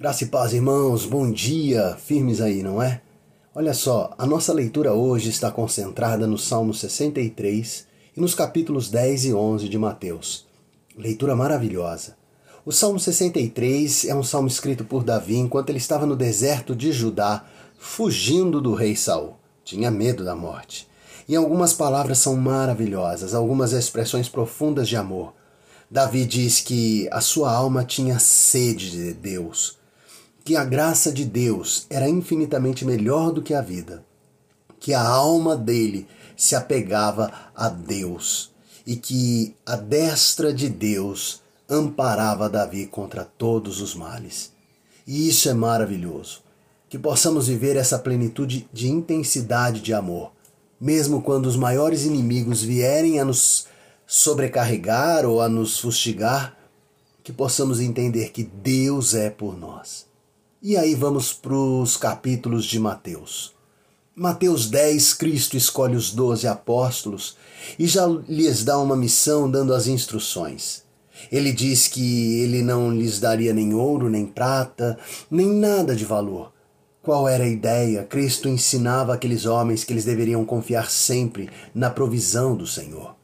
Graça e paz, irmãos, bom dia, firmes aí, não é? Olha só, a nossa leitura hoje está concentrada no Salmo 63 e nos capítulos 10 e 11 de Mateus. Leitura maravilhosa. O Salmo 63 é um salmo escrito por Davi enquanto ele estava no deserto de Judá, fugindo do rei Saul. Tinha medo da morte. E algumas palavras são maravilhosas, algumas expressões profundas de amor. Davi diz que a sua alma tinha sede de Deus que a graça de Deus era infinitamente melhor do que a vida, que a alma dele se apegava a Deus e que a destra de Deus amparava Davi contra todos os males. E isso é maravilhoso, que possamos viver essa plenitude de intensidade de amor, mesmo quando os maiores inimigos vierem a nos sobrecarregar ou a nos fustigar, que possamos entender que Deus é por nós. E aí vamos para os capítulos de Mateus. Mateus 10, Cristo escolhe os doze apóstolos e já lhes dá uma missão dando as instruções. Ele diz que ele não lhes daria nem ouro, nem prata, nem nada de valor. Qual era a ideia? Cristo ensinava aqueles homens que eles deveriam confiar sempre na provisão do Senhor.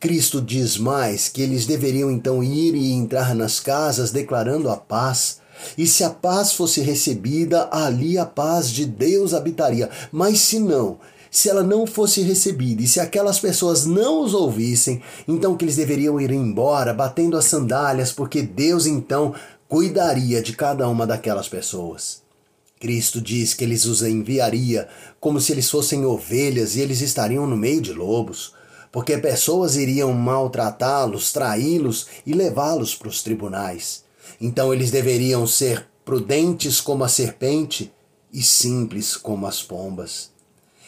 Cristo diz mais que eles deveriam então ir e entrar nas casas declarando a paz, e se a paz fosse recebida, ali a paz de Deus habitaria. Mas se não, se ela não fosse recebida e se aquelas pessoas não os ouvissem, então que eles deveriam ir embora batendo as sandálias, porque Deus então cuidaria de cada uma daquelas pessoas. Cristo diz que eles os enviaria como se eles fossem ovelhas e eles estariam no meio de lobos, porque pessoas iriam maltratá-los, traí-los e levá-los para os tribunais. Então eles deveriam ser prudentes como a serpente e simples como as pombas.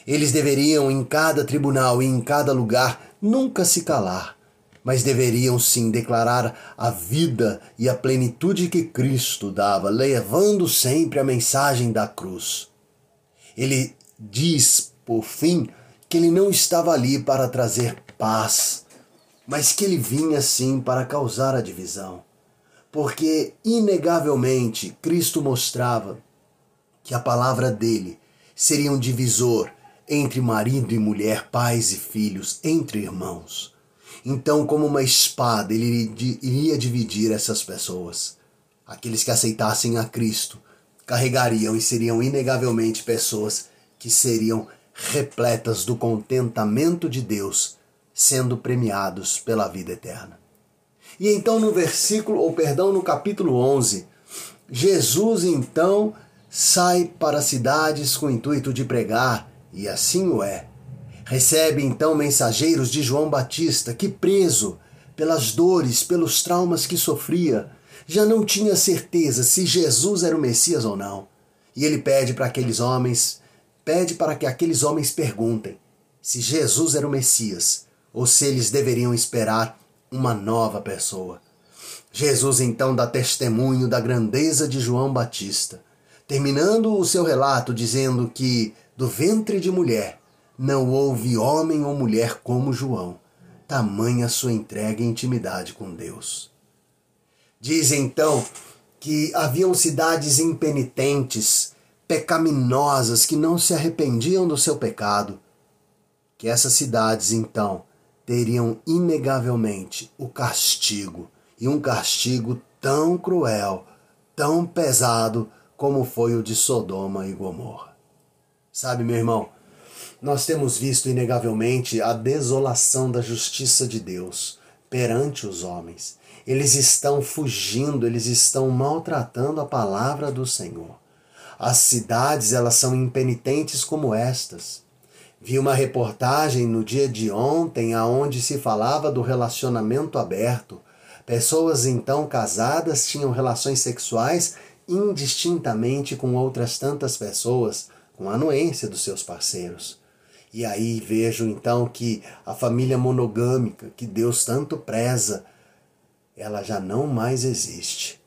Eles deveriam, em cada tribunal e em cada lugar, nunca se calar, mas deveriam sim declarar a vida e a plenitude que Cristo dava, levando sempre a mensagem da cruz. Ele diz, por fim, que ele não estava ali para trazer paz, mas que ele vinha sim para causar a divisão porque inegavelmente Cristo mostrava que a palavra dele seria um divisor entre marido e mulher, pais e filhos, entre irmãos. Então, como uma espada, ele iria dividir essas pessoas. Aqueles que aceitassem a Cristo carregariam e seriam inegavelmente pessoas que seriam repletas do contentamento de Deus, sendo premiados pela vida eterna. E então no versículo, ou perdão, no capítulo 11, Jesus então sai para as cidades com o intuito de pregar, e assim o é. Recebe então mensageiros de João Batista, que preso pelas dores, pelos traumas que sofria, já não tinha certeza se Jesus era o Messias ou não. E ele pede para aqueles homens, pede para que aqueles homens perguntem se Jesus era o Messias ou se eles deveriam esperar uma nova pessoa. Jesus então dá testemunho da grandeza de João Batista, terminando o seu relato dizendo que do ventre de mulher não houve homem ou mulher como João, tamanha sua entrega e intimidade com Deus. Diz então que haviam cidades impenitentes, pecaminosas, que não se arrependiam do seu pecado, que essas cidades então teriam inegavelmente o castigo, e um castigo tão cruel, tão pesado como foi o de Sodoma e Gomorra. Sabe, meu irmão, nós temos visto inegavelmente a desolação da justiça de Deus perante os homens. Eles estão fugindo, eles estão maltratando a palavra do Senhor. As cidades, elas são impenitentes como estas. Vi uma reportagem no dia de ontem aonde se falava do relacionamento aberto. Pessoas então casadas tinham relações sexuais indistintamente com outras tantas pessoas, com a anuência dos seus parceiros. E aí vejo então que a família monogâmica que Deus tanto preza, ela já não mais existe.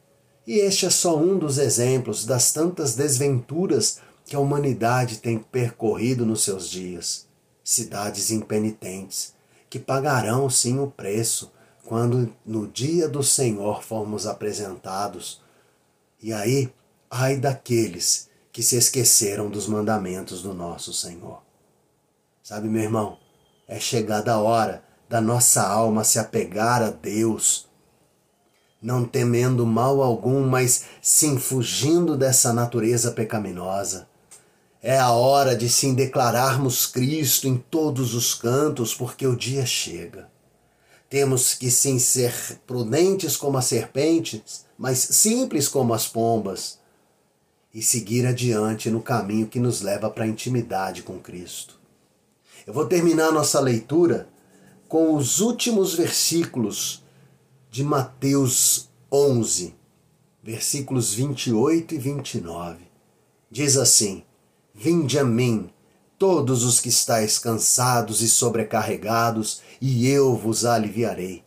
E este é só um dos exemplos das tantas desventuras que a humanidade tem percorrido nos seus dias. Cidades impenitentes, que pagarão sim o preço quando no dia do Senhor formos apresentados. E aí Ai daqueles que se esqueceram dos mandamentos do nosso Senhor. Sabe, meu irmão, é chegada a hora da nossa alma se apegar a Deus, não temendo mal algum, mas sim fugindo dessa natureza pecaminosa. É a hora de sim declararmos Cristo em todos os cantos, porque o dia chega. Temos que sim ser prudentes como as serpentes, mas simples como as pombas, e seguir adiante no caminho que nos leva para a intimidade com Cristo. Eu vou terminar nossa leitura com os últimos versículos de Mateus 11, versículos 28 e 29. Diz assim: Vinde a mim, todos os que estáis cansados e sobrecarregados, e eu vos aliviarei.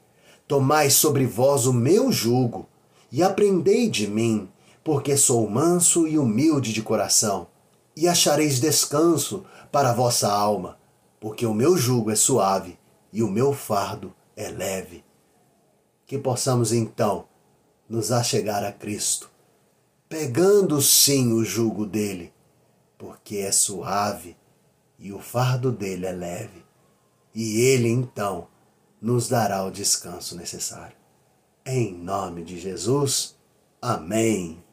Tomai sobre vós o meu jugo e aprendei de mim, porque sou manso e humilde de coração, e achareis descanso para a vossa alma, porque o meu jugo é suave e o meu fardo é leve. Que possamos então nos achegar a Cristo, pegando sim o jugo dele, porque é suave e o fardo dele é leve, e ele então nos dará o descanso necessário. Em nome de Jesus, amém.